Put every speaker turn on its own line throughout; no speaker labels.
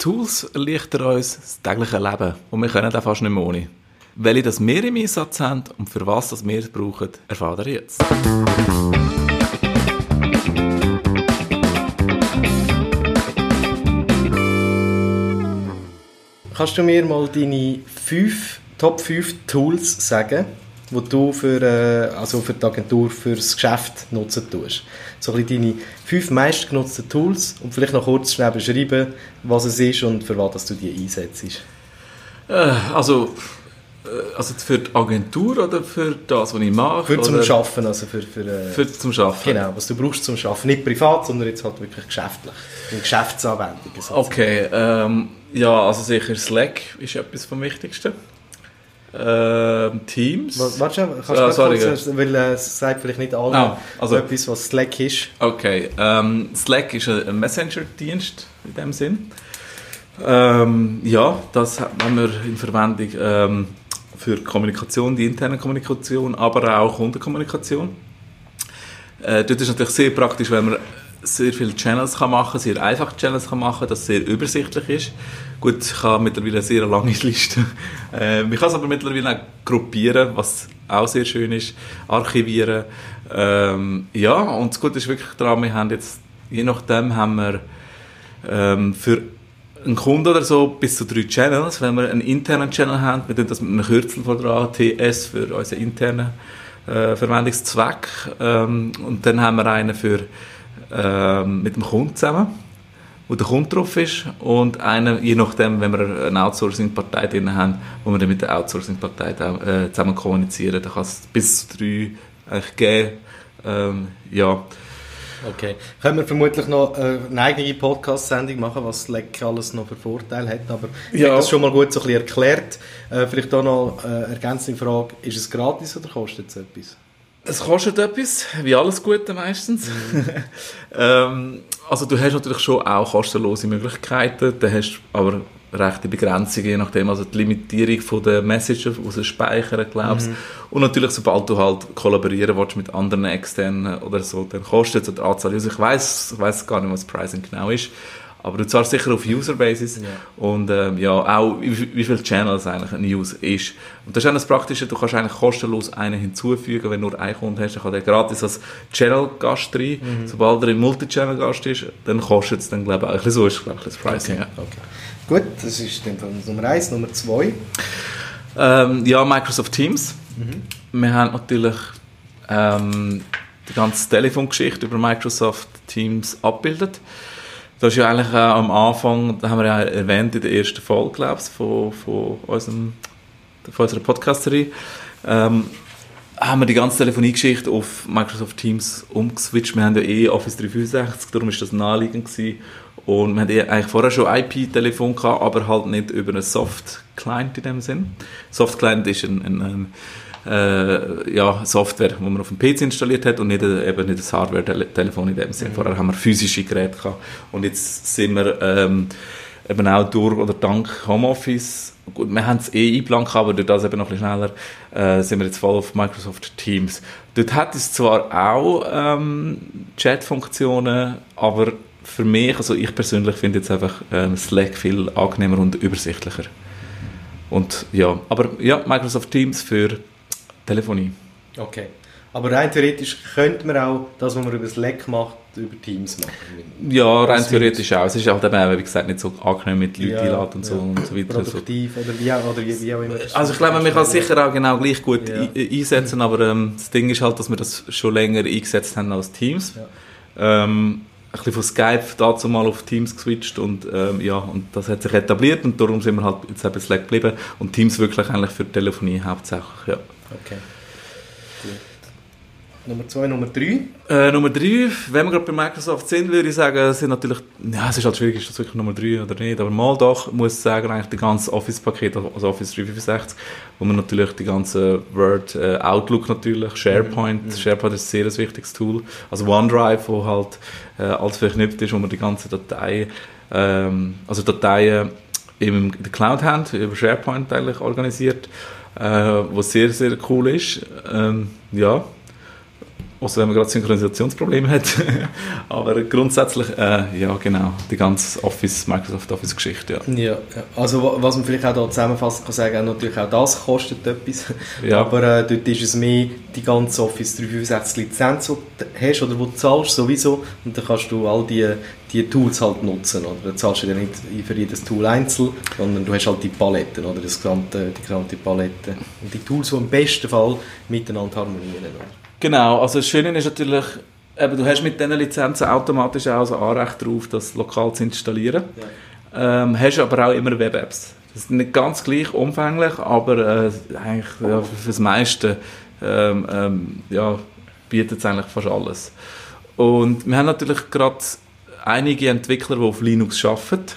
Tools erleichtern uns das tägliche Leben und wir können auch fast nicht mehr ohne. Welche das wir im Einsatz haben und für was das wir brauchen, erfahren ihr jetzt.
Kannst du mir mal deine fünf, Top 5 Tools sagen, die du für, äh, also für die Agentur fürs Geschäft nutzen tust? So ein bisschen deine fünf meistgenutzten Tools und vielleicht noch kurz schnell beschreiben, was es ist und für was du die einsetzt.
Äh, also, äh, also für die Agentur oder für das, was ich mache?
Für zum
oder?
Schaffen, also für, für, äh,
Für zum Schaffen?
Genau, was du brauchst zum Schaffen. Nicht privat, sondern jetzt halt wirklich geschäftlich. In Geschäftsanwendungen. sozusagen.
Okay, ähm, ja, also sicher Slack ist etwas vom Wichtigsten. Ähm, Teams.
Wa- Warte kannst du
Ah, sorry,
kurz, weil äh, es sagt vielleicht nicht alle
Ah, also-
etwas, was Slack ist.
Okay, ähm, Slack ist ein Messenger-Dienst in dem Sinn. Ähm, ja, das haben wir in Verwendung ähm, für Kommunikation, die interne Kommunikation, aber auch Kundenkommunikation. Äh, dort ist natürlich sehr praktisch, wenn man sehr viele Channels kann machen kann, sehr einfache Channels kann machen dass es sehr übersichtlich ist. Gut, ich habe mittlerweile eine sehr lange Liste. Äh, man kann es aber mittlerweile auch gruppieren, was auch sehr schön ist, archivieren. Ähm, ja, und das Gute ist wirklich daran, wir haben jetzt, je nachdem haben wir ähm, für einen Kunden oder so bis zu drei Channels. Wenn wir einen internen Channel haben, wir tun das mit einem Kürzel von dran, TS für unseren internen äh, Verwendungszweck. Ähm, und dann haben wir einen für, ähm, mit dem Kunden zusammen, wo der Kunde drauf ist. Und einen, je nachdem, wenn wir eine Outsourcing-Partei drin haben, wo wir dann mit der Outsourcing-Partei äh, zusammen kommunizieren. Da kann es bis zu drei eigentlich geben. Ähm, ja.
Okay. Können wir vermutlich noch äh, eine eigene Podcast-Sendung machen, was Slack alles noch für Vorteile hat, aber ich
Ja.
habe das schon mal gut so ein bisschen erklärt. Äh, vielleicht auch noch eine äh, ergänzende Frage, ist es gratis oder kostet es etwas?
Es kostet etwas, wie alles Gute meistens. ähm, also du hast natürlich schon auch kostenlose Möglichkeiten, du hast aber rechte Begrenzungen, je nachdem, also die Limitierung von der Messages, die sie speichern, glaubst. Und natürlich, sobald du halt kollaborieren willst mit anderen externen oder so, dann kostet es oder Anzahl. User. Ich weiß, ich weiß gar nicht, was Pricing genau ist, aber du zahlst sicher auf User-Basis
Ja.
und ähm, ja, auch wie, wie viele Channels eigentlich ein User ist. Und das ist auch das Praktische, du kannst eigentlich kostenlos einen hinzufügen, wenn du nur einen Kunden hast, dann kann der gratis als Channel-Gast rein. Sobald er ein Multi-Channel-Gast ist, dann kostet es dann, glaube ich, auch ein bisschen so ist, glaube ich, das Pricing. Ja.
Okay. Gut, das ist dann Nummer eins. Nummer zwei.
Ähm, ja, Microsoft Teams. Wir haben natürlich ähm, die ganze Telefongeschichte über Microsoft Teams abgebildet. Das ist ja eigentlich am Anfang, da haben wir ja erwähnt in der ersten Folge, glaube ich, von, von, von unserer Podcast-Serie, ähm, haben wir die ganze Telefoniegeschichte auf Microsoft Teams umgeswitcht. Wir haben ja eh Office 365, darum ist das naheliegend gewesen. Und wir hatten eh eigentlich vorher schon IP-Telefon aber halt nicht über einen Soft-Client in dem Sinn. Soft-Client ist ein, ein, ein äh, ja, Software, die man auf dem PC installiert hat und nicht, ein- eben nicht ein Hardware-Telefon in dem Sinn. Vorher haben wir physische Geräte gehabt. Und jetzt sind wir ähm, eben auch durch oder dank Homeoffice, gut, wir haben es eh eingeplant, gehabt, aber durch das eben noch ein bisschen schneller, äh, sind wir jetzt voll auf Microsoft Teams. Dort hat es zwar auch ähm, Chat-Funktionen, aber für mich, also ich persönlich finde jetzt einfach ähm, Slack viel angenehmer und übersichtlicher. Und ja, aber ja, Microsoft Teams für Telefonie.
Okay. Aber rein theoretisch könnte man auch das, was man über Slack macht, über Teams machen.
Ja, rein
Das
theoretisch auch. Es ist halt eben, wie gesagt, nicht so angenehm mit Leuten
Ja,
und so
ja.
und so weiter. So.
Produktiv oder wie auch, oder wie, wie auch immer.
Also ich glaube, man kann es sicher auch genau gleich gut
Ja.
ein- einsetzen, aber ähm, das Ding ist halt, dass wir das schon länger eingesetzt haben als Teams.
Ja.
Ähm, ein bisschen von Skype dazu mal auf Teams geswitcht und ähm, ja, und das hat sich etabliert und darum sind wir halt jetzt eben Slack geblieben und Teams wirklich eigentlich für Telefonie hauptsächlich, ja.
Okay. Gut. Nummer zwei, Nummer drei.
Äh, Nummer drei, wenn wir gerade bei Microsoft sind, würde ich sagen, sind natürlich, ja, es ist halt schwierig, ist das wirklich Nummer drei oder nicht, aber mal doch, muss ich sagen, eigentlich die ganze Office-Paket, also Office 365, wo man natürlich die ganze Word, äh, Outlook natürlich, SharePoint, SharePoint ist ein sehr wichtiges Tool, also OneDrive, wo halt äh, alles verknüpft ist, wo man die ganzen Dateien, ähm, also Dateien in der Cloud haben, über SharePoint eigentlich organisiert, äh, was sehr, sehr cool ist, ähm, ja, Also wenn man gerade Synchronisationsprobleme hat. Aber grundsätzlich, äh, ja genau, die ganze Office, Microsoft Office Geschichte,
ja. ja. Also was man vielleicht auch da zusammenfassend kann sagen, natürlich auch das kostet etwas. Ja. Aber äh, dort ist es mehr die ganze Office 365 Lizenz, die du hast oder die du zahlst sowieso. Und dann kannst du all die, die Tools halt nutzen. Oder? Dann zahlst du ja nicht für jedes Tool einzeln, sondern du hast halt die Paletten, oder? Das gesamte, die gesamte Palette. Und die Tools, die im besten Fall miteinander harmonieren. Oder?
Genau, also das Schöne ist natürlich, eben, du hast mit diesen Lizenzen automatisch auch so Anrecht darauf, das lokal zu installieren. Ja. Ähm, hast aber auch immer Web-Apps. Das ist nicht ganz gleich umfänglich, aber äh, eigentlich ja, für das meiste ähm, ähm, ja, bietet es eigentlich fast alles. Und wir haben natürlich gerade einige Entwickler, die auf Linux arbeiten.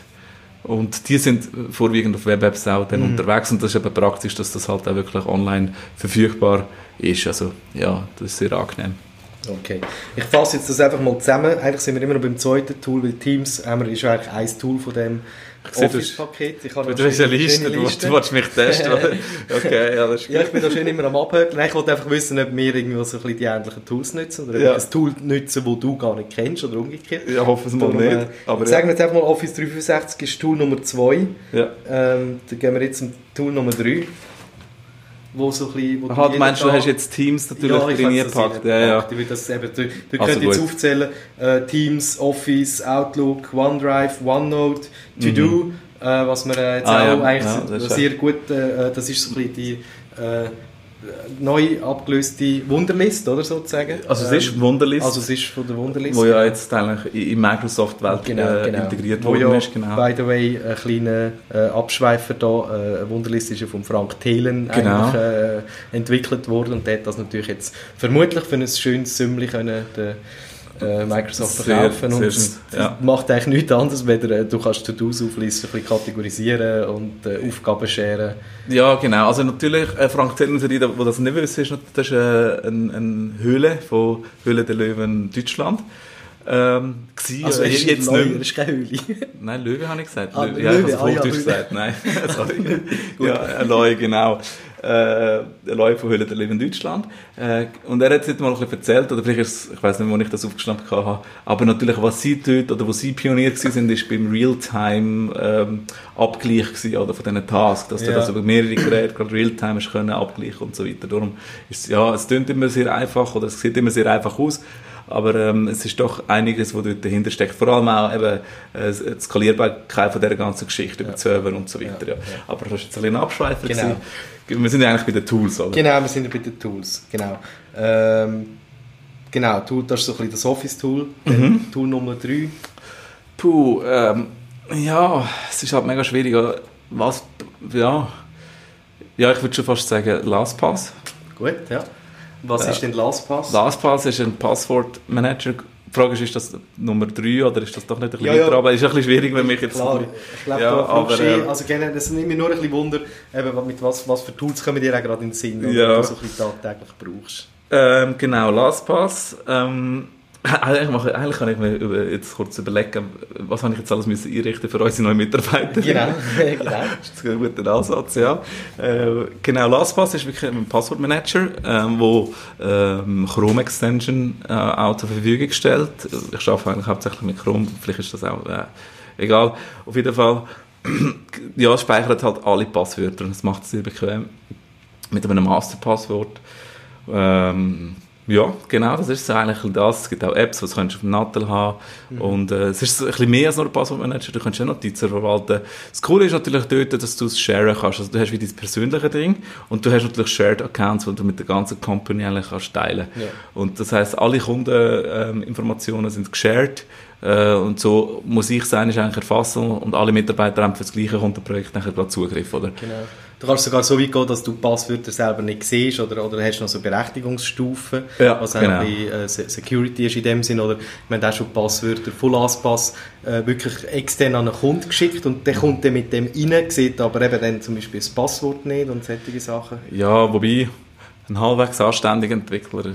Und die sind vorwiegend auf Web-Apps auch dann mhm. unterwegs und das ist eben praktisch, dass das halt auch wirklich online verfügbar ist. Also ja, das ist sehr angenehm.
Okay. Ich fasse jetzt das einfach mal zusammen. Eigentlich sind wir immer noch beim zweiten Tool, weil Teams ist eigentlich ein Tool von dem Office-Paket.
Ich habe du hast eine Liste, du, du willst mich testen. okay, ja, das ist
gut. Ja, ich bin da schön immer am Abhören. Ich wollte einfach wissen, ob wir irgendwie so ein bisschen die ähnlichen Tools nutzen oder ja. ein Tool nutzen, das du gar nicht kennst oder umgekehrt.
Ja, hoffe es mal Darum, nicht.
Aber sagen wir jetzt einfach mal, Office 365 ist Tool Nummer 2. Ja. Ähm, dann gehen wir jetzt zum Tool Nummer 3 wo so ein bisschen...
Aha, du meinst, du hast jetzt Teams natürlich ja, drin gepackt. Ja, ja.
Ich will das eben, du, du also könnt jetzt aufzählen, äh, Teams, Office, Outlook, OneDrive, OneNote, To-Do, mhm. äh, was wir äh, jetzt ah, auch ja. eigentlich ja, sehr gut, äh, äh, das ist so ein bisschen die äh, neu abgelöste Wunderlist, oder sozusagen.
Also es ist ähm, Wunderlist.
Also es ist von der Wunderlist.
Wo ja jetzt eigentlich in Microsoft-Welt genau, äh, genau. integriert worden ja, ist.
Genau. By the way, ein kleiner äh, Abschweifer da. Äh, Wunderlist ist ja von Frank Thelen genau. eigentlich, äh, entwickelt worden und der hat das natürlich jetzt vermutlich für ein schönes Sümmchen können, den, äh, Microsoft verkaufen sehr, und sehr, ja. macht eigentlich nichts anderes, weder äh, du kannst To-Dos auflisten, ein kategorisieren und äh, Aufgaben scheren.
Ja, genau. Also natürlich, äh, Frank Zellner, für die, die das nicht wissen, ist das ist äh, eine, eine Höhle von Höhle der Löwen Deutschland. Ähm,
gewesen, also ist jetzt Löwe, nicht. ist keine Höhle.
Nein, Löwe habe ich gesagt. Ah, Löwe, ja, ich habe es ah, ja, gesagt. Nein, sorry. ja, Löwe, genau äh, Leute von Höhle der Leben in Deutschland. Äh, und er hat es jetzt mal ein bisschen erzählt, oder vielleicht ist ich weiß nicht, wo ich das aufgeschnappt habe, aber natürlich, was sie dort, oder wo sie Pionier sind, ist beim Realtime-Abgleich ähm, oder von diesen Tasks, dass ja. du das über mehrere Geräte gerade Realtime können abgleichen und so weiter. Darum ist ja, es klingt immer sehr einfach, oder es sieht immer sehr einfach aus, aber ähm, es ist doch einiges, was dort dahinter steckt. Vor allem auch eben äh, die Skalierbarkeit von dieser ganzen Geschichte ja. über Server und so weiter. Ja. Ja. Aber das ist jetzt ein bisschen ein Abschweifer. Genau. Wir sind ja eigentlich bei den Tools, oder?
Genau, wir sind bei den Tools, genau. Ähm, genau, Tool, das ist so ein bisschen das Office-Tool, mhm. Tool Nummer 3.
Puh, ähm, ja, es ist halt mega schwierig. Was, ja, ja ich würde schon fast sagen LastPass.
Gut, ja. Was äh, ist denn LastPass?
LastPass ist ein Passwortmanager die Frage ist, ist das Nummer 3 oder ist das doch nicht ein bisschen ja, ja. Aber es ist ein bisschen schwierig, wenn mich jetzt...
Klar, ich glaube, ja, aber, äh, also generell, das nimmt mich nur ein bisschen Wunder, eben, mit was, was für Tools kommen dir gerade in den Sinn, ja. du so ein bisschen tagtäglich brauchst.
Ähm, genau, LastPass. Ähm, eigentlich, mache, eigentlich kann ich mir jetzt kurz überlegen, was habe ich jetzt alles müssen einrichten für unsere neuen Mitarbeiter.
Genau, genau.
das ist ein guter Ansatz, ja. Äh, genau, LastPass ist wirklich ein Passwortmanager, ähm, wo ähm, Chrome Extension äh, auch zur Verfügung stellt. Ich arbeite eigentlich hauptsächlich mit Chrome, vielleicht ist das auch äh, egal. Auf jeden Fall, ja, es speichert halt alle Passwörter und es macht es sehr bequem mit einem Masterpasswort. Ähm, ja, genau, das ist eigentlich das. Es gibt auch Apps, die du auf dem Nattel haben mhm. Und äh, es ist ein bisschen mehr als nur ein Passwortmanager, du kannst ja Notizen verwalten. Das Coole ist natürlich dort, dass du es sharen kannst. Also du hast wie dein persönliche Ding und du hast natürlich Shared Accounts, die du mit der ganzen Company eigentlich kannst teilen ja. Und das heißt, alle Kundeninformationen ähm, sind geshared äh, und so muss ich sein, ist eigentlich erfassen und alle Mitarbeiter haben für das gleiche Kundenprojekt nachher Zugriff, oder?
Genau. Du kannst sogar so weit gehen, dass du Passwörter selber nicht siehst oder, oder hast noch so Berechtigungsstufen, ja, was genau. bei äh, Security ist in dem Sinn. Oder wir haben auch schon Passwörter von LastPass äh, wirklich extern an einen Kunden geschickt und der kommt dann mit dem rein, sieht aber eben dann zum Beispiel das Passwort nicht und solche Sachen.
Ja, wobei ein halbwegs anständiger Entwickler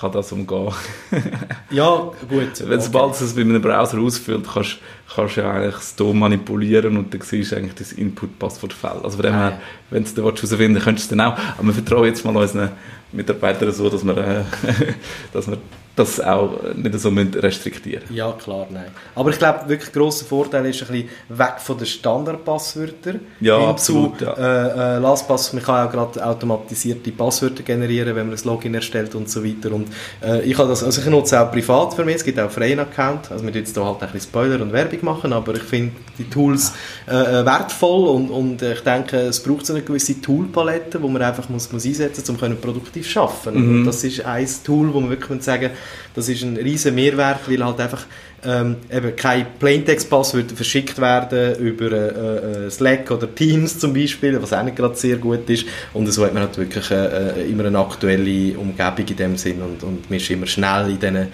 kann das umgehen.
ja, gut.
Wenn sobald okay. es bei einem Browser ausfüllt, kannst kannst du ja eigentlich das DOM manipulieren und dann siehst du eigentlich das Input-Passwort-Feld. Also von dem her, wenn du es herausfinden willst, könntest du es dann auch. Aber wir vertrauen jetzt mal unseren Mitarbeitern so, dass wir, äh, dass wir das auch nicht so restriktieren
Ja, klar, nein. Aber ich glaube, wirklich grosser Vorteil ist ein bisschen weg von den Standardpasswörtern
ja, hin absolut,
ja. äh, äh, LastPass. Man kann auch gerade automatisierte Passwörter generieren, wenn man ein Login erstellt und so weiter. Und äh, ich, das, also ich nutze auch privat für mich, es gibt auch einen freien Account. Also wir jetzt hier halt ein bisschen Spoiler und Werbung machen, aber ich finde die Tools äh, äh, wertvoll und, und ich denke, es braucht so eine gewisse Toolpalette, wo man einfach muss, muss einsetzen muss, um produktiv zu arbeiten. Mhm. Und das ist ein Tool, wo man wirklich sagen das ist ein riesen Mehrwert, weil halt einfach ähm, eben keine Plaintext-Passwörter verschickt werden über äh, äh, Slack oder Teams zum Beispiel, was auch nicht gerade sehr gut ist. Und so hat man halt wirklich äh, äh immer eine aktuelle Umgebung in dem Sinn und, und man ist immer schnell in diesen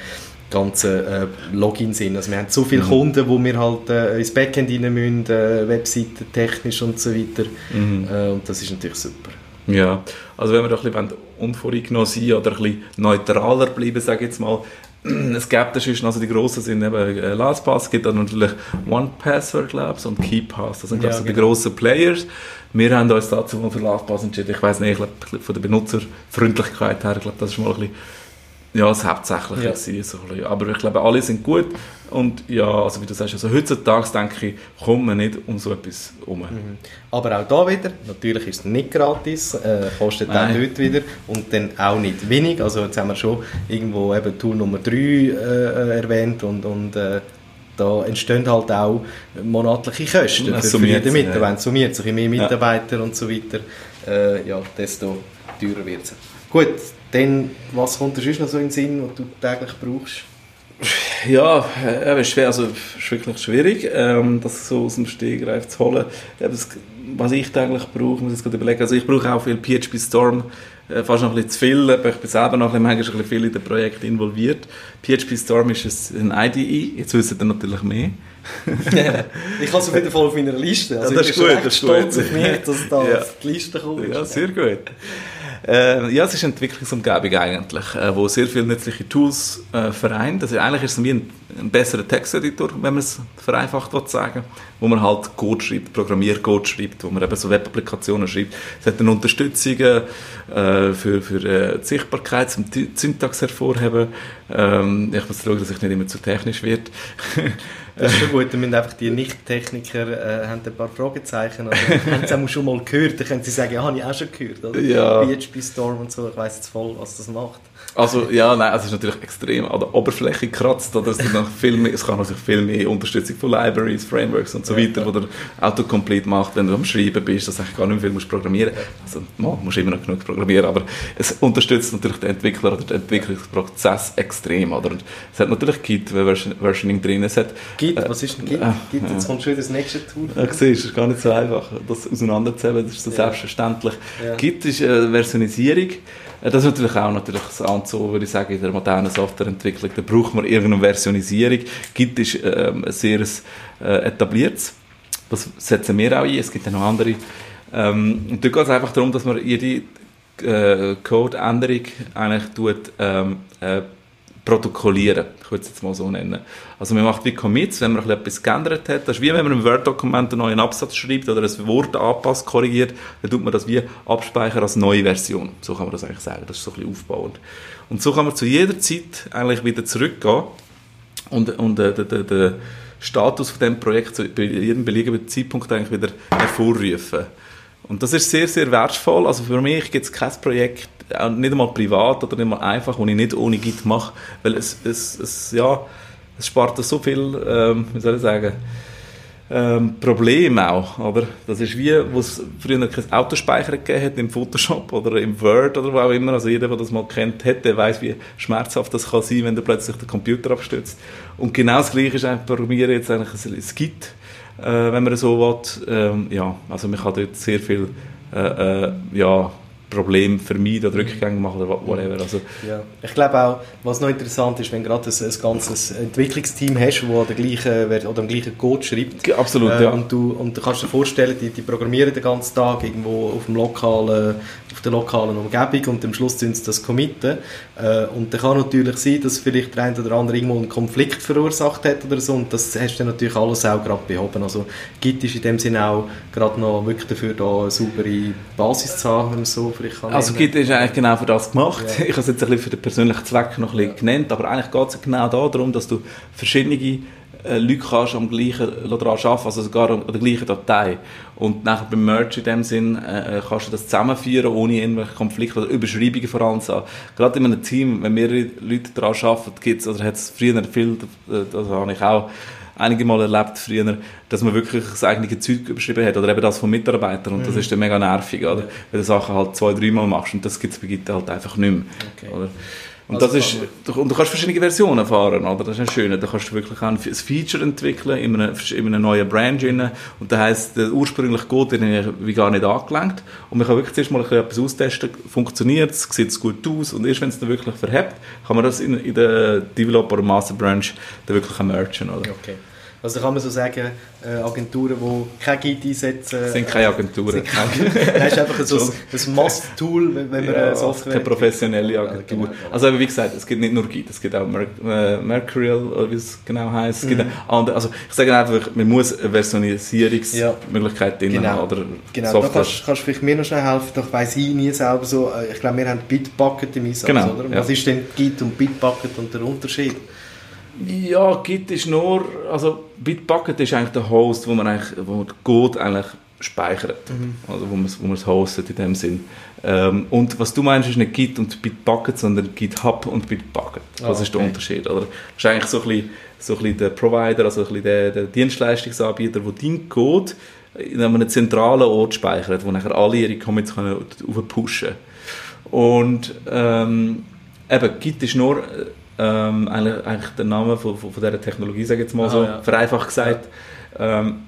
ganzen äh, Login sind. Also wir haben so viele mhm. Kunden, wo wir halt äh, ins Backend rein müssen, äh, Webseiten technisch und so weiter. Mhm. Äh, und das ist natürlich super.
Ja, also wenn wir doch ein bisschen unvoreingenommen sein oder ein bisschen neutraler bleiben, sage ich jetzt mal, es gibt da schon, also die grossen sind eben äh, LastPass, es gibt dann natürlich OnePassword, glaube ich, und KeyPass, das sind, glaube ich, ja, so genau. die grossen Players. Wir haben uns dazu für LastPass entschieden, ich weiß nicht, ich glaube, von der Benutzerfreundlichkeit her, ich glaube, das ist mal ein bisschen ja, das Hauptsächliche ja. so Aber ich glaube, alle sind gut. Und ja, also wie du sagst, also heutzutage denke ich, kommen wir nicht um so etwas herum. Mhm.
Aber auch da wieder, natürlich ist es nicht gratis, äh, kostet Nein. auch dort wieder und dann auch nicht wenig. Also jetzt haben wir schon irgendwo eben Tool Nummer 3 äh, erwähnt und, und äh, da entstehen halt auch monatliche Kosten für, für jeden Mitarbeiter. Ja. summiert sich, je mehr Mitarbeiter ja. und so weiter, äh, ja, desto teurer wird es. Gut, dann, was kommt dir sonst noch so in den Sinn, was du täglich brauchst?
Ja, äh, schwer, also ist wirklich schwierig, ähm, das so aus dem Stegreif zu holen. was ich täglich brauche, muss ich gerade überlegen. Also ich brauche auch viel PHP Storm, äh, fast noch ein bisschen zu viel. Ich bin selber noch ein bisschen, ein bisschen viel in dem Projekt involviert. PHP Storm ist ein IDE, jetzt wissen ihr natürlich mehr.
ich habe es auf jeden Fall auf meiner Liste.
Also ja, das ist gut, das ist stolz
gut. auf mich, dass da ja. auf die Liste kommt.
Ja, sehr gut. Äh, ja, es ist eine Entwicklungsumgebung eigentlich, äh, wo sehr viele nützliche Tools äh, vereint. Also eigentlich ist es wie ein, ein besserer Texteditor, wenn man es vereinfacht sagen wo man halt Code schreibt, Programmiercode schreibt, wo man eben so Web-Applikationen schreibt. Es hat eine Unterstützung äh, für, für äh, die Sichtbarkeit, zum Syntax hervorheben. Ähm, ich muss schauen, dass ich nicht immer zu technisch werde.
Das ist schon gut, dann müssen einfach die Nicht-Techniker äh, haben ein paar Fragezeichen. Also, haben sie auch schon mal gehört, dann können sie sagen, ja, habe ich auch schon gehört. Oder?
Ja.
PHP Storm und so, ich weiss jetzt voll, was das macht.
Also ja, nein, es ist natürlich extrem an der Oberfläche gekratzt, oder es, noch viel mehr, es kann natürlich viel mehr Unterstützung von Libraries, Frameworks und so ja, weiter, ja. wo der Autocomplete macht, wenn du am Schreiben bist, dass du eigentlich gar nicht mehr viel musst programmieren Also man muss immer noch genug programmieren, aber es unterstützt natürlich den Entwickler oder den Entwicklungsprozess extrem, oder? Und es hat natürlich Git Versioning drin, es hat...
Git, äh, was ist denn Git? Äh, Git, jetzt kommt schon das nächste Tool.
Ja, siehst, es ist gar nicht so einfach, das auseinanderzählen, das ist so selbstverständlich. Git ist äh, Versionisierung, das ist natürlich auch natürlich das so, würde ich sagen, in der modernen Softwareentwicklung. Da braucht man irgendeine Versionisierung. Git ist ähm, sehr äh, etabliertes. Das setzen wir auch ein. Es gibt ja noch andere. Ähm, und da geht es einfach darum, dass man jede äh, Code-Änderung eigentlich tut, ähm, äh, protokollieren. Ich würde es jetzt mal so nennen. Also man macht wie Commits, wenn man etwas geändert hat. Das ist wie wenn man im Word-Dokument einen neuen Absatz schreibt oder ein Wort anpasst, korrigiert, dann tut man das wie abspeichern als neue Version. So kann man das eigentlich sagen. Das ist so ein bisschen aufbauend. Und so kann man zu jeder Zeit eigentlich wieder zurückgehen und, und äh, der Status von dem Projekt zu jedem beliebigen Zeitpunkt eigentlich wieder hervorrufen. Und das ist sehr, sehr wertvoll. Also für mich gibt es kein Projekt, nicht einmal privat oder nicht einmal einfach, das ich nicht ohne Git mache, weil es, es, es, ja, es spart so viel, ähm, wie soll ich sagen, ähm, Problem auch, oder? Das ist wie, wo es früher kein Autospeicher gegeben hat im Photoshop oder im Word oder wo auch immer, also jeder, der das mal kennt, hätte, weiß, wie schmerzhaft das kann sein, wenn du plötzlich den Computer abstürzt. Und genau das Gleiche ist eigentlich mir jetzt eigentlich ein Git äh, wenn man so will. Ähm, ja, also man kann dort sehr viel äh, äh, ja, Problem vermeiden oder Rückgänge machen oder whatever. Also,
ja. Ich glaube auch, was noch interessant ist, wenn du gerade ein, ein ganzes Entwicklungsteam hast, das den gleichen, oder gleichen Code schreibt.
Absolut, äh, ja.
Und du, und du kannst dir vorstellen, die, die programmieren den ganzen Tag irgendwo auf dem lokalen auf der lokalen Umgebung und am Schluss tun sie das committen. Äh, und dann kann natürlich sein, dass vielleicht der eine oder andere irgendwo einen Konflikt verursacht hat oder so und das hast du natürlich alles auch gerade behoben. Also Git ist in dem Sinne auch gerade noch wirklich dafür da, eine saubere Basis zu haben, wenn man so vielleicht
kann Also Git ist eigentlich genau für das gemacht. Ja. Ich habe es jetzt ein bisschen für den persönlichen Zweck noch ein bisschen ja. genannt, aber eigentlich geht es genau darum, dass du verschiedene Leute kannst am gleichen daran arbeiten, also sogar an der gleichen Datei. Und nachher beim Merge in dem Sinn äh, äh, kannst du das zusammenführen, ohne irgendwelche Konflikte oder Überschreibungen voranzusagen. Gerade in einem Team, wenn mehrere Leute daran arbeiten, gibt es, oder hat es früher viel, äh, das habe ich auch einige Mal erlebt früher, dass man wirklich das eigene Zeug überschrieben hat oder eben das von Mitarbeitern und mhm. das ist dann mega nervig, oder? Wenn du Sachen halt zwei, dreimal machst und das gibt es bei Git halt einfach nicht mehr. Okay. Und, also das ist, du, und du kannst verschiedene Versionen fahren, oder? Das ist ein schöne. Da kannst du wirklich ein Feature entwickeln in einer, in einer neuen Branch rein. Und das heisst, der ursprüngliche Code den wie gar nicht angelenkt. Und man kann wirklich zuerst mal etwas austesten. Funktioniert es? Sieht es gut aus? Und erst wenn es dann wirklich verhebt, kann man das in, in der Developer- oder Master Branch dann wirklich mergen, oder?
Okay. Also kann man so sagen, äh, Agenturen, die kein Git einsetzen...
Das sind keine Agenturen. Sind
keine, das ist einfach so ein, Must-Tool, wenn, man ja,
Software... Keine professionelle Agentur. Ja, genau. Also wie gesagt, es gibt nicht nur Git, es gibt auch Mer äh, Mercurial, oder wie es genau heisst. Es gibt mhm. andere, also ich sage einfach, man muss eine Versionisierungsmöglichkeit ja. drin
genau.
haben. Oder
genau, Software. da kannst, kannst du vielleicht mir noch schnell helfen, doch weiss ich nie selber so, äh, ich glaube, wir haben Bitbucket im Einsatz, genau, oder? Was ist denn Git und Bitbucket und der Unterschied?
Ja, Git ist nur, also Bitbucket ist eigentlich der Host, wo man eigentlich, wo Code eigentlich speichert, mhm. also wo man es wo man's hostet in dem Sinn. Ähm, und was du meinst, ist nicht Git und Bitbucket, sondern GitHub und Bitbucket. Das oh, okay. ist der Unterschied, oder? Das ist eigentlich so ein bisschen, so ein bisschen der Provider, also ein bisschen der, der Dienstleistungsanbieter, der deinen Code in einem zentralen Ort speichert, wo nachher alle ihre Commits können pushen Und ähm, eben, Git ist nur ähm, eigentlich, eigentlich der Name von, von, von dieser Technologie, sage ich jetzt mal ah, so, ja. vereinfacht gesagt. Ähm,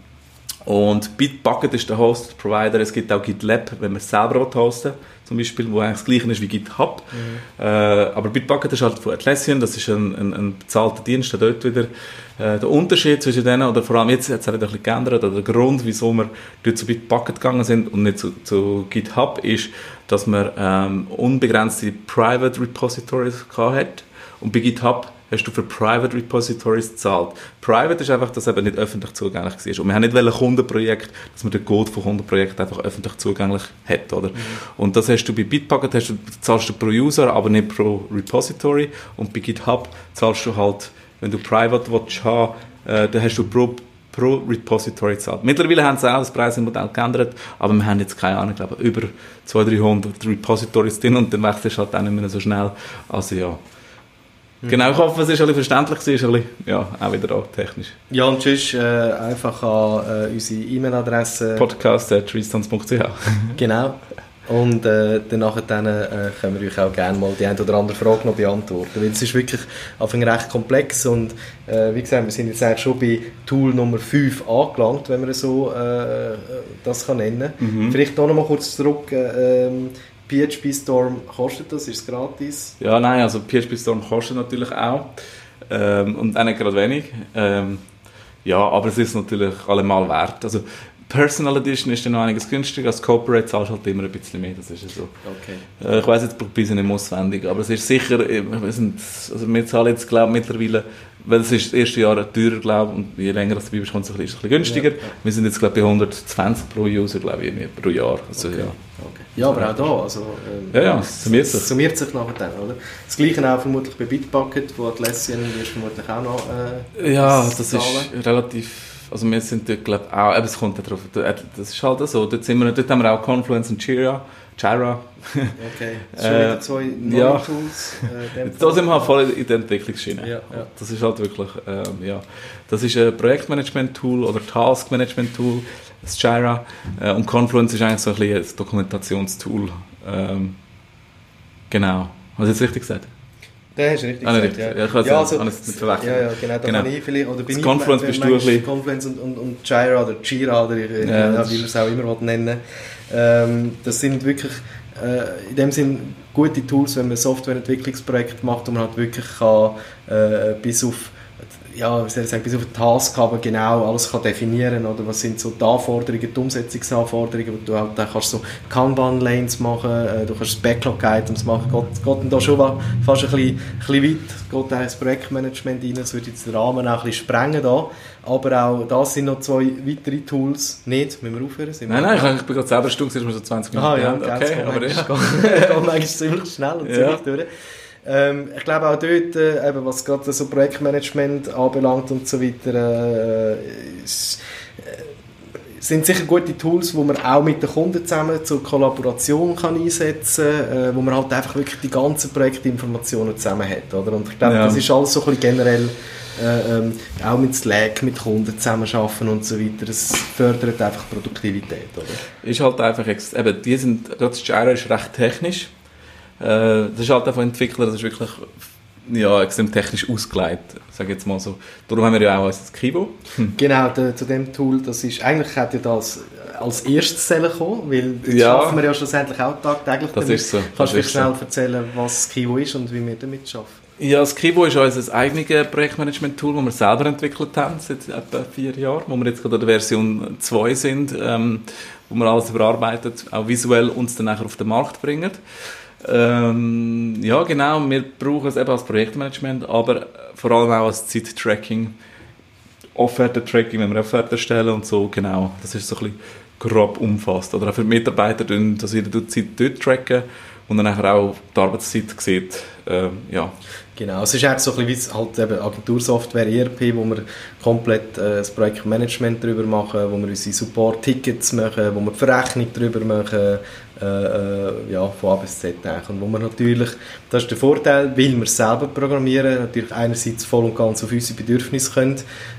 und Bitbucket ist der Host, Provider. Es gibt auch GitLab, wenn man es selber hosten zum Beispiel, wo eigentlich das gleiche ist wie GitHub. Mhm. Äh, aber Bitbucket ist halt von Atlassian, das ist ein, ein, ein bezahlter Dienst, dort wieder äh, der Unterschied zwischen denen, oder vor allem jetzt hat es ein bisschen geändert, oder der Grund, wieso wir dort zu Bitbucket gegangen sind und nicht zu, zu GitHub, ist, dass man ähm, unbegrenzte Private Repositories hat und bei GitHub hast du für Private Repositories gezahlt. Private ist einfach, dass es eben nicht öffentlich zugänglich war. Und wir haben nicht ein Kundenprojekt, dass man den Code von Kundenprojekten einfach öffentlich zugänglich hat, oder? Mhm. Und das hast du bei Bitbucket, hast du, zahlst du pro User, aber nicht pro Repository. Und bei GitHub zahlst du halt, wenn du Private willst haben, äh, dann hast du pro pro Repository zahlt. Mittlerweile haben sie auch das Preismodell geändert, aber wir haben jetzt keine Ahnung, glaube über 200, 300 Repositories drin und dann wechselst du halt auch nicht mehr so schnell. Also ja, Genau, ich hoffe, es ist ein verständlich, es ist ein bisschen, ja, auch wieder auch technisch.
Ja, und tschüss, äh, einfach an äh, unsere E-Mail-Adresse.
podcast.restance.ch
Genau. Und äh, danach dann, äh, können wir euch auch gerne mal die eine oder andere Frage noch beantworten. Weil es ist wirklich Anfang recht komplex und äh, wie gesagt, wir sind jetzt eigentlich schon bei Tool Nummer 5 angelangt, wenn man so äh, das kann nennen kann. Mhm. Vielleicht noch mal kurz zurück. Äh, ähm, PHP Storm kostet das? Ist es gratis?
Ja, nein, also PHP Storm kostet natürlich auch. Ähm, und auch nicht gerade wenig. Ähm, ja, aber es ist natürlich allemal wert. Also Personal Edition ist dann noch einiges günstiger, als Corporate zahlst halt immer ein bisschen mehr, das ist so.
Okay.
Äh, ich weiß jetzt ein bisschen nicht auswendig, aber es ist sicher, wir, sind, also wir zahlen jetzt glaube mittlerweile weil es ist das erste Jahr teurer, glaube und je länger das dabei bist, kommt es ein bisschen, günstiger. Ja, ja. Wir sind jetzt, glaube ich, bei 120 pro User, glaube ich, pro Jahr. Also,
okay. ja. Okay. ja, aber auch da, also, ähm,
ja, ja, es summiert sich.
summiert sich nachher dann, oder? Das Gleiche auch vermutlich bei Bitbucket, wo Atlassian wirst vermutlich auch noch
äh, Ja, das zahlen. ist relativ also wir sind dort, glaube auch, es kommt darauf, das ist halt so, dort, sind wir, dort haben wir auch Confluence und Jira, Jira.
Okay, das sind wieder zwei neue
ja.
Tools.
Äh, da sind wir halt voll in der Entwicklungsschiene.
Ja, ja.
Das ist halt wirklich, ähm, ja, das ist ein Projektmanagement-Tool oder Taskmanagement-Tool, das Jira. Äh, und Confluence ist eigentlich so ein, bisschen ein Dokumentationstool. Ähm, genau. Hast du jetzt richtig gesagt?
Der hast du richtig
ah, gesagt, ja. ja. Ich
ja,
also, nicht verwechseln.
Ja, ja, genau, da genau. kann ich vielleicht, oder bin
das Confluence bist du ein bisschen...
Confluence und, und, und Jira oder Jira oder ich, ja, wie man es auch immer nennen ähm, das sind wirklich äh, in dem Sinn gute Tools, wenn man Softwareentwicklungsprojekte macht, wo man halt wirklich kann, äh, bis auf ja, ich sagen, bis auf den Task aber genau alles kann definieren oder was sind so die Anforderungen, die Umsetzungsanforderungen, wo du halt dann kannst so Kanban-Lanes machen, äh, du kannst Backlog-Items machen, geht, geht dann da schon fast ein bisschen, ein bisschen weit, geht dann ins Projektmanagement rein, das würde jetzt den Rahmen auch ein bisschen sprengen da, aber auch das sind noch zwei weitere Tools, nicht, müssen wir aufhören? Sind
nein, nein, ich bin gerade selber Stunde, es ist so 20 Minuten.
Ah ja,
okay,
aber ja. geht manchmal ziemlich schnell und ziemlich ja. durch. Ähm, ich glaube auch dort, äh, eben, was gerade so Projektmanagement anbelangt und so weiter, äh, ist, äh, sind sicher gute Tools, wo man auch mit den Kunden zusammen zur Kollaboration kann einsetzen kann, äh, wo man halt einfach wirklich die ganzen Projektinformationen zusammen hat. Oder? Und ich glaube, ja. das ist alles so ein bisschen generell äh, ähm, auch mit Slack, mit Kunden zusammenarbeiten und so weiter. Das fördert einfach Produktivität. Oder?
Ist halt einfach, eben, die sind, gerade Jira ist recht technisch äh, das ist halt einfach Entwickler, das ist wirklich ja, extrem technisch ausgelegt, sage jetzt mal so. Darum haben wir ja auch das Kibo.
Hm. Genau, de, zu dem Tool, das ist, eigentlich hätte das als erstes Zellen kommen, weil das
ja.
schaffen wir ja schlussendlich auch tagtäglich.
Das ist so.
Kannst du schnell so. erzählen, was Kibo ist und wie wir damit arbeiten?
Ja, das Kibo ist unser eigenes Projektmanagement-Tool, das wir selber entwickelt haben, seit etwa vier Jahren, wo wir jetzt gerade in der Version 2 sind, ähm, wo wir alles überarbeitet, auch visuell uns dann nachher auf den Markt bringen. Ähm, ja, genau. Wir brauchen es eben als Projektmanagement, aber vor allem auch als Zeit-Tracking, Offerte-Tracking, wenn wir Offerten stellen und so, genau. Das ist so ein bisschen grob umfasst. Oder auch für die Mitarbeiter, dass sie die Zeit dort tracken und dann nachher auch die Arbeitszeit sieht. Ähm, ja.
Genau, es ist eigentlich so ein bisschen wie halt Agentursoftware ERP, wo wir komplett äh, das Projektmanagement darüber machen, wo wir unsere Support-Tickets machen, wo wir die Verrechnung darüber machen, äh, äh, ja, von A bis Z eigentlich. Und wo man natürlich, das ist der Vorteil, weil wir selber programmieren, natürlich einerseits voll und ganz auf unsere Bedürfnisse können,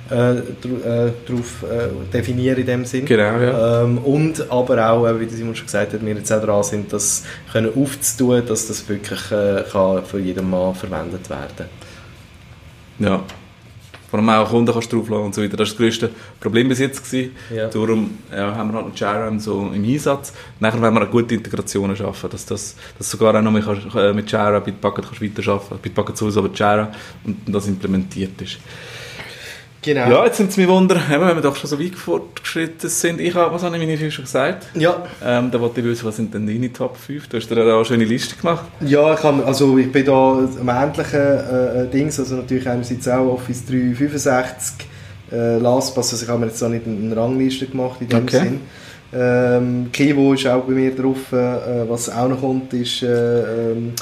äh, äh, darauf äh, definieren in dem Sinn.
Genau, ja.
Ähm, und aber auch, wie Simon schon gesagt hat, wir jetzt auch dran sind, das können aufzutun, dass das wirklich äh, kann für jeden Mann verwendet werden
Ja, vor allem auch Kunden kannst draufladen und so weiter. Das war das grösste Problem bis jetzt. Gewesen. Ja. Darum ja, haben wir halt Jira so im Einsatz. Nachher wollen wir eine gute Integration schaffen, dass, das, dass sogar auch noch mit, äh, mit Jira, Bitbucket kannst weiterarbeiten. Bitbucket sowieso, aber Jira und das implementiert ist.
Genau.
Ja, jetzt sind es mir Wunder, wenn wir doch schon so weit fortgeschritten sind. Ich habe, was habe ich meine schon gesagt?
Ja.
Ähm, da wollte ich wissen, was sind denn deine Top 5? Du hast dir da eine schöne Liste gemacht.
Ja, ich, habe, also ich bin da am ähnlichen äh, Dings, also natürlich einerseits auch Office 365, äh, LastPass, also ich habe mir jetzt auch nicht eine Rangliste gemacht in dem okay. Sinn. Ähm, Kivo ist auch bei mir drauf, äh, was auch noch kommt, ist äh, ähm,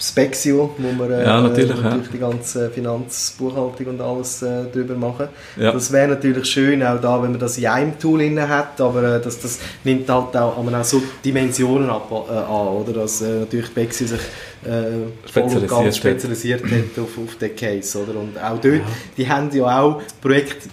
Spexio, wo wir äh,
ja, natürlich,
ja. die ganze Finanzbuchhaltung und alles äh, drüber machen.
Ja.
Das wäre natürlich schön, auch da, wenn man das in einem Tool inne hat, aber äh, das, das nimmt halt auch, auch so Dimensionen ab, äh, an, oder? Dass äh, natürlich Spexio sich äh, voll und ganz spezialisiert hat auf, auf den Case, oder? Und auch dort, die haben ja auch Projekte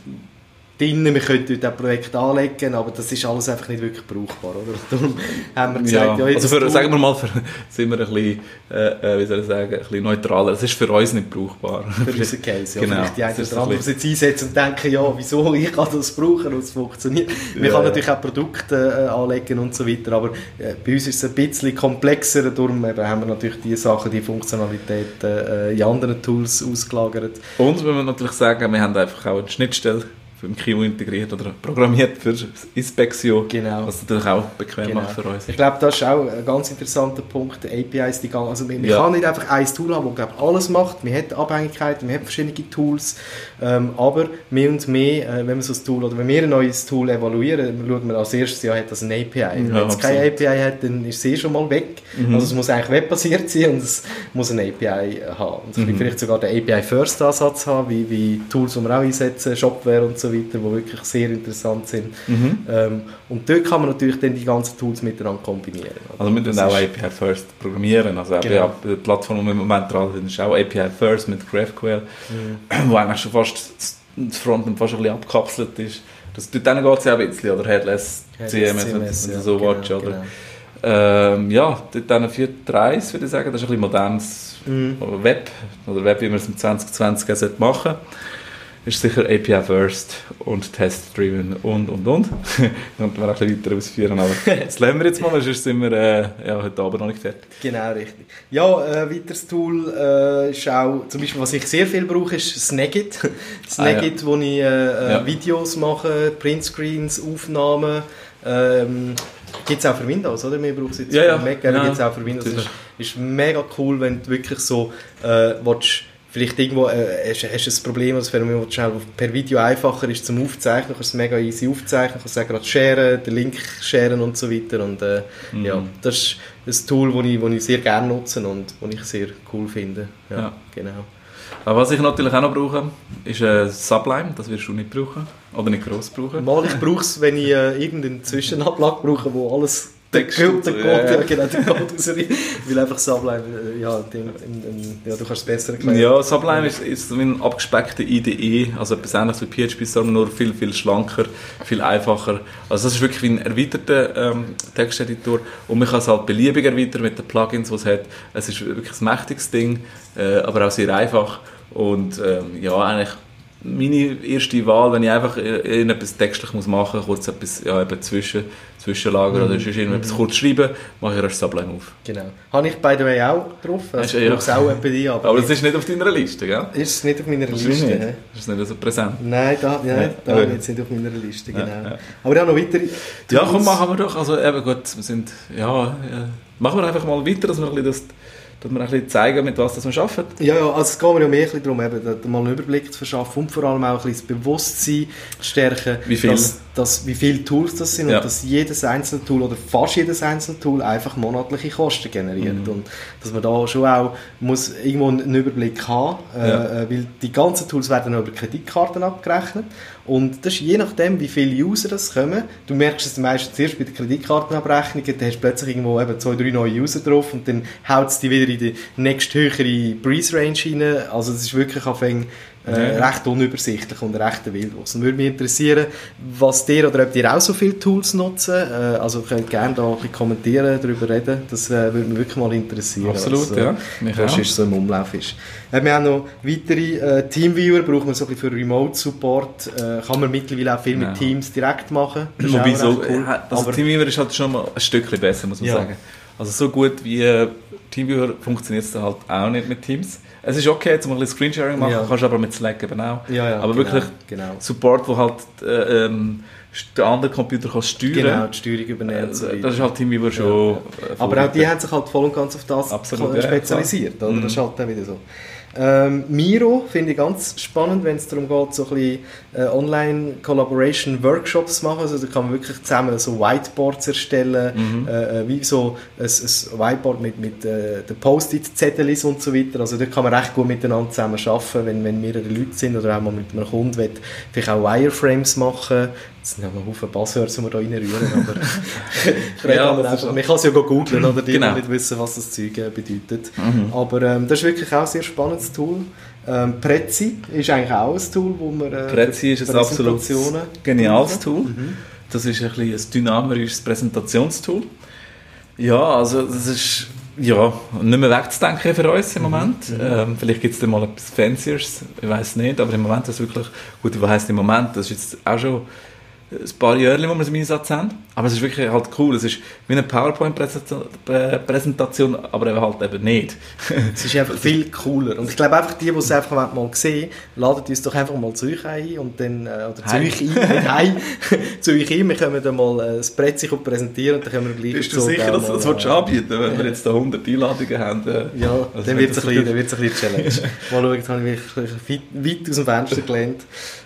drin, wir können dort ein Projekt anlegen, aber das ist alles einfach nicht wirklich brauchbar, oder? Darum haben wir gesagt,
ja, ja also für, sagen wir mal, für, sind wir ein bisschen, äh, äh, wie soll ich sagen, ein bisschen neutraler. Es ist für uns nicht brauchbar.
Für unseren Case, ja.
Genau.
Vielleicht die einen oder anderen, die jetzt einsetzen und denken, ja, wieso, ich kann das brauchen und es funktioniert. Man ja. kann natürlich auch Produkte äh, anlegen und so weiter, aber äh, bei uns ist es ein bisschen komplexer, darum eben, haben wir natürlich die Sachen, die Funktionalität äh, in anderen Tools ausgelagert.
Und wenn wir natürlich sagen, wir haben einfach auch eine Schnittstelle im Kio integriert oder programmiert für Inspektion,
genau.
was natürlich auch bequem genau. macht für uns.
Ich glaube, das ist auch ein ganz interessanter Punkt, APIs, die also man ja. kann nicht einfach ein Tool haben, das alles macht, man hat Abhängigkeiten, man hat verschiedene Tools, ähm, aber mehr und mehr, äh, wenn man so ein Tool, oder wenn wir ein neues Tool evaluieren, schauen wir als erstes, ja, hat das ein API. Ja, wenn es keine API hat, dann ist es eh schon mal weg. Mhm. Also es muss eigentlich webbasiert sein und es muss ein API haben. Und mhm. vielleicht sogar den API-First-Ansatz haben, wie, wie Tools, die wir auch einsetzen, Shopware und so so weiter, die wirklich sehr interessant sind.
Mhm.
Ähm, und dort kann man natürlich dann die ganzen Tools miteinander kombinieren.
Also wir können auch API First programmieren, also genau. bei der Plattform, die wir im Moment dran sind, ist auch API First mit GraphQL, mhm. wo eigentlich schon fast das Frontend fast ein bisschen abgekapselt ist. Das, dort geht es ja ein bisschen, oder Headless,
Headless CMS, CMS,
ja, so genau, oder? Genau. Ähm, ja, dort dann 4.3 würde ich sagen, das ist ein bisschen modernes mhm. Web, oder Web, wie man es im 2020 machen sollte. Ist sicher API First und Test Driven und und und. Könnten wir auch ein bisschen weiter ausführen, aber das lernen wir jetzt mal, sonst sind wir äh, ja, heute Abend noch nicht fertig.
Genau, richtig. Ja, ein äh, weiteres Tool äh, ist auch, zum Beispiel, was ich sehr viel brauche, ist Snagit. Snagit, ah, ja. wo ich äh, äh, ja. Videos mache, Printscreens, Aufnahmen. Ähm, Gibt es auch für Windows, oder? Wir brauchen es jetzt
ja, ja.
für Mac, aber ja. gibt es auch für Windows. Es ist, ist mega cool, wenn du wirklich so äh, willst, vielleicht irgendwo äh, hast, hast ein Problem, das Phänomen, das schnell per Video einfacher ist zum Aufzeichnen, du kannst es mega easy aufzeichnen, kannst es gerade sharen, den Link sharen und so weiter und äh, mhm. ja, das ist ein Tool, das ich, das ich sehr gerne nutze und das ich sehr cool finde. Ja, ja. genau.
Aber was ich natürlich auch noch brauche, ist äh, Sublime. Das wirst du nicht brauchen. Oder nicht gross brauchen.
Mal, ich brauche es, wenn ich äh, irgendeinen Zwischenablage brauche, wo alles der der Code, ja, ja. genau, der Code rausreißt. Weil einfach Sublime, äh, ja, den, den, ja, du kannst es besser erklären.
Ja, Sublime ist, ist wie ein abgespeckter IDE, also etwas ähnliches wie PHP, sondern nur viel, viel schlanker, viel einfacher. Also das ist wirklich wie ein erweiterter ähm, Texteditor und man kann es halt beliebig erweitern mit den Plugins, die es hat. Es ist wirklich ein mächtiges Ding, äh, aber auch sehr einfach und ähm, ja, eigentlich meine erste Wahl, wenn ich einfach etwas textlich muss machen muss, kurz etwas ja, eben zwischen, Zwischenlager mhm. oder sonst irgendetwas mhm. kurz schreiben, mache ich erst Sublime auf.
Genau. Habe ich by the way auch drauf. Also.
Ich auch bei dir. Aber, aber das ist nicht auf deiner Liste, gell?
Ist es nicht auf meiner
das
Liste.
Ist nicht. Das ist nicht so präsent.
Nein, da, ja, ja. da ja. jetzt nicht auf meiner Liste, genau. Ja, Aber auch noch weitere Tools.
Ja, komm, machen wir doch. Also eben gut, wir sind, ja, machen wir einfach mal weiter, dass wir ein bisschen das dass wir ein bisschen zeigen, mit was das wir arbeiten.
Ja, ja, also es geht mir ja mehr darum, eben, mal einen Überblick zu verschaffen und vor allem auch ein bisschen das Bewusstsein zu stärken,
wie viel?
Dass, dass, wie viele Tools das sind ja. und dass jedes einzelne Tool oder fast jedes einzelne Tool einfach monatliche Kosten generiert mhm. und dass man da schon auch muss irgendwo einen Überblick haben, äh, ja. äh, weil die ganzen Tools werden über Kreditkarten abgerechnet und das ist je nachdem, wie viele User das kommen. Du merkst es meistens zuerst bei der Kreditkartenabrechnung, da hast du plötzlich irgendwo eben zwei, drei neue User drauf und dann haut es die wieder in die nächsthöhere Breeze-Range rein. Also es ist wirklich anfänglich äh, recht unübersichtlich und recht wildlos. Und würde mich interessieren, was dir oder ob ihr auch so viele Tools nutzen. Äh, also könnt gerne da ein bisschen kommentieren, darüber reden. Das äh, würde mich wirklich mal interessieren.
Absolut, also, ja.
Was ist so im Umlauf ist. Äh, wir haben noch weitere äh, Teamviewer, brauchen wir so ein bisschen für Remote-Support. Äh, kann man mittlerweile auch viel mit ja. Teams direkt machen.
Wobei so, cool. also Teamviewer ist halt schon mal ein Stückchen besser, muss man ja. sagen. Also so gut wie Teamviewer funktioniert es halt auch nicht mit Teams. Es ist okay, zum ein bisschen Screensharing machen, ja. kannst aber mit Slack eben auch.
Ja, ja,
aber genau, wirklich genau. Support, wo halt äh, ähm, der andere Computer kann steuern.
Genau, die Steuerung übernehmen.
Äh, das ist halt Teamviewer schon.
Ja. Äh, aber auch die haben sich halt voll und ganz auf das
Absolut,
spezialisiert. oder? Das ist halt dann wieder so. Ähm, Miro finde ich ganz spannend, wenn es darum geht, so ein bisschen äh, Online-Collaboration-Workshops zu machen. Also da kann man wirklich zusammen so Whiteboards erstellen, mhm. äh, äh wie so ein, ein Whiteboard mit, mit äh, den Post-it-Zettel und so weiter. Also da kann man recht gut miteinander zusammen arbeiten, wenn, wenn mehrere Leute sind oder auch mal mit einem Kunden will, vielleicht auch Wireframes machen Jetzt sind ja noch Haufen Buzzwords, die wir da reinrühren, aber ja, man, einfach, man kann es ja googeln, oder die, genau. nicht wissen, was das Zeug äh, bedeutet. Mhm. Aber ähm, das ist wirklich auch ein sehr spannendes Tool. Ähm, Prezi ist eigentlich auch ein Tool, wo man äh,
Prezi ist ein absolut geniales Tool. Mhm. Das ist ein, bisschen ein dynamisches Präsentationstool. Ja, also das ist ja, nicht mehr wegzudenken für uns im mhm. Moment. Mhm. Ähm, vielleicht gibt es dann mal etwas Fancieres, ich weiß nicht, aber im Moment ist es wirklich, gut, was heisst im Moment, das ist jetzt auch schon ein paar Jahre, wo wir es im Einsatz haben. Aber es ist wirklich halt cool. Es ist wie eine PowerPoint-Präsentation, aber eben halt eben nicht.
es ist einfach viel cooler. Und ich glaube einfach, die, die es einfach mal sehen ladet uns doch einfach mal zu euch ein und dann, äh, oder zu euch ein, nicht heim, zu euch ein. Wir können dann mal äh, das sich präsentieren und dann können wir gleich
Bist du sicher, dass du das willst anbieten wenn wir jetzt da 100 Einladungen haben? Äh,
ja, also dann wird es ein, bisschen, ein bisschen Challenge. mal schauen, jetzt habe ich wirklich weit aus dem Fenster gelehnt.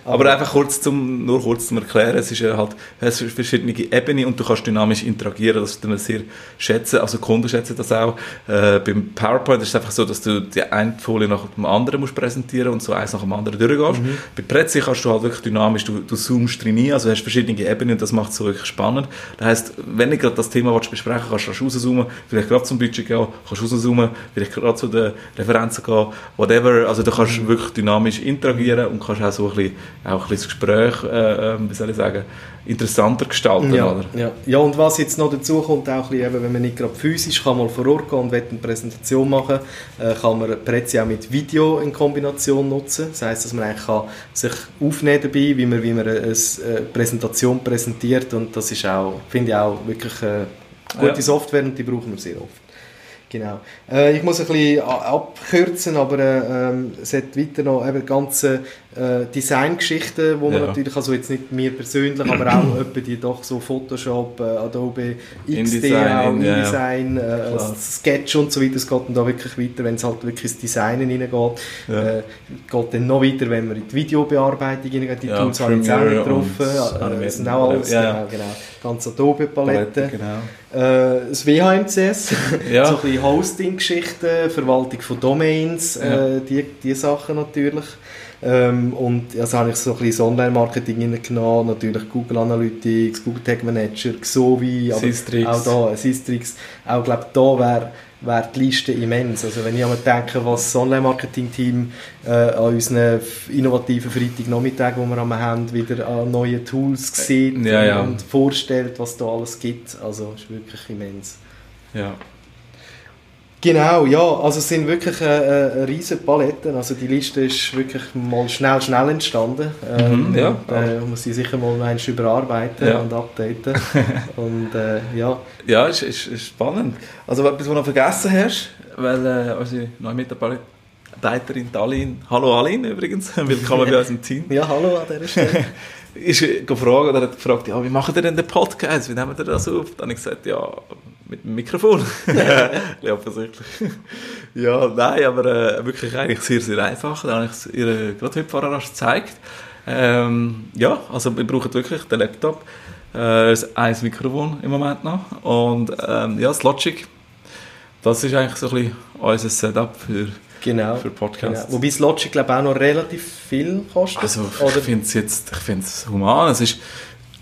Aber, aber einfach kurz zum, nur kurz zum Erklären, es ist halt, es ist verschiedene Ebenen und du kannst dynamisch interagieren, das wir sehr schätzen, also Kunden schätzen das auch. Äh, beim PowerPoint ist es einfach so, dass du die eine Folie nach dem anderen musst präsentieren und so eins nach dem anderen durchgehst. Mhm. Bei Prezi kannst du halt wirklich dynamisch, du, du zoomst drin also hast verschiedene Ebenen und das macht es wirklich spannend. Das heisst, wenn du gerade das Thema willst besprechen kannst du rauszoomen, vielleicht gerade zum Budget gehen, kannst du rauszoomen, vielleicht gerade zu den Referenzen gehen, whatever, also du kannst mhm. wirklich dynamisch interagieren und kannst auch so ein bisschen auch ein das Gespräch, äh, ähm, wie soll ich sagen, interessanter gestalten,
ja,
oder?
Ja. ja, und was jetzt noch dazu kommt, auch ein bisschen, eben, wenn man nicht gerade physisch kann, mal vor Ort gehen und will eine Präsentation machen, äh, kann man Prezi auch mit Video in Kombination nutzen. Das heisst, dass man eigentlich kann sich aufnehmen dabei, wie man, wie man eine, eine Präsentation präsentiert und das ist auch, finde ich auch wirklich äh, gute ja. Software und die brauchen wir sehr oft. Genau. Äh, ich muss ein bisschen abkürzen, aber äh, ähm, es hat weiter noch eben ganze äh, Designgeschichten, wo man ja. natürlich, also jetzt nicht mir persönlich, aber auch etwa die doch so Photoshop, äh, Adobe XD, auch InDesign, ja, ja. Äh, Sketch und so weiter, es geht dann da wirklich weiter, wenn es halt wirklich ins Designen hineingeht. Ja. Äh, geht dann noch weiter, wenn man in die Videobearbeitung hineingeht, die Tools habe ich jetzt auch nicht getroffen, es sind auch alles, genau, genau, ganz Adobe-Palette. Genau. Äh, das WHMCS, ja. so ein bisschen Hosting-Geschichten, Verwaltung von Domains, äh, die, die Sachen natürlich. Ähm, und also habe ich so ein bisschen Online-Marketing genommen, natürlich Google Analytics, Google Tag Manager, Xovi, aber Systrix. auch da, Systrix, auch glaube da wäre wär die Liste immens. Also wenn ich einmal denke, was das Online-Marketing-Team äh, an unseren innovativen Freitagnachmittag, wo wir haben, wieder an neue Tools sieht ja, ja. und vorstellt, was da alles gibt, also ist wirklich immens.
Ja.
Genau, ja, also es sind wirklich eine, äh, eine riesige Paletten, also die Liste ist wirklich mal schnell, schnell entstanden.
Mhm, ähm, ja.
Äh, muss sie sicher mal eins überarbeiten ja. und updaten. und äh, ja.
Ja, ist, ist, ist spannend. Also etwas, was du noch vergessen hast, weil äh, unsere neue Mitarbeiterin Alin, hallo Alin übrigens, willkommen bei uns im Team.
Ja, hallo an dieser Stelle.
Ist gefragt oder hat gefragt, ja, wie macht ihr denn den Podcast? Wie nehmen ihr das auf? Dann habe ich gesagt, ja, mit dem Mikrofon. ja, offensichtlich. ja, nein, aber äh, wirklich eigentlich sehr, sehr einfach. Da habe ich es ihr gerade heute vorher gezeigt. Ähm, ja, also wir brauchen wirklich den Laptop, äh, ein Mikrofon im Moment noch und ähm, ja, das Logic. Das ist eigentlich so ein bisschen unser Setup für
genau,
für Podcasts.
Genau. Wobei das Logic glaube auch noch relativ viel kostet.
Also ich finde es jetzt, ich finde es human. Es ist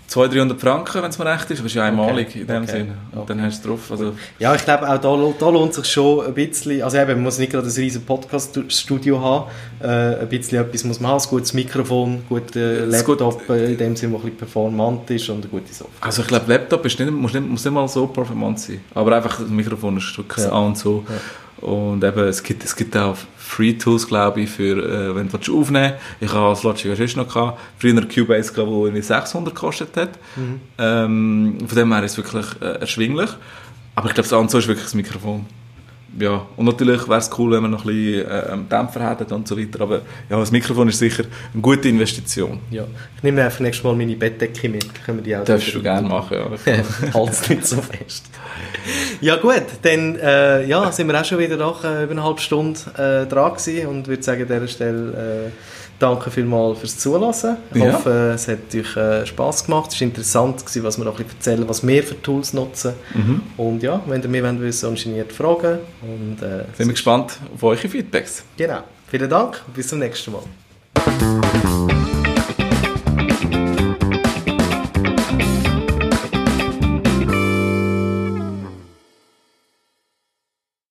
200, 300 Franken, wenn es mir recht ist, aber es ist ja einmalig okay. in dem okay. Sinn. Und okay. dann hast du es drauf. Also
ja, ich glaube auch da, da lohnt sich schon ein bisschen, also eben, man muss nicht gerade ein riesiges Podcast-Studio haben, äh, ein bisschen etwas muss man haben, ein gutes Mikrofon, guter Laptop, gut. Äh, in dem Sinn, der ein bisschen performant ist und eine gute Software.
Also ich glaube, Laptop ist nicht, muss, nicht, muss nicht mal so performant sein, aber einfach das Mikrofon ist wirklich ja. an und so. Ja. Und eben, es gibt, es gibt auch Free Tools, glaube ich, für, äh, wenn du aufnehmen willst. Ich habe das Logic schon noch gehabt. Früher Cubase, glaube ich, wo irgendwie 600 gekostet hat. Mhm. Ähm, von dem her ist es wirklich äh, erschwinglich. Aber ich glaube, das andere ist wirklich das Mikrofon. Ja, und natürlich wäre es cool, wenn man noch ein bisschen äh, Dämpfer hätte und so weiter, aber ja, das Mikrofon ist sicher eine gute Investition.
Ja, ich nehme einfach nächstes Mal meine Bettdecke mit, können wir die
auch Darfst du gerne machen, ja.
Halt's nicht so fest. Ja gut, dann äh, ja, sind wir auch schon wieder nach äh, über eine halbe Stunde äh, dran gewesen und würde sagen an dieser Stelle äh, danke vielmals fürs Zulassen. Ich ja. hoffe, es hat euch äh, Spass gemacht. Es war interessant, gewesen, was wir noch ein bisschen erzählen, was wir für Tools nutzen. Mhm. Und ja, wenn ihr mehr wissen ungeniert fragen. Und, äh,
sind wir gespannt auf eure Feedbacks.
Genau. Vielen Dank und bis zum nächsten Mal.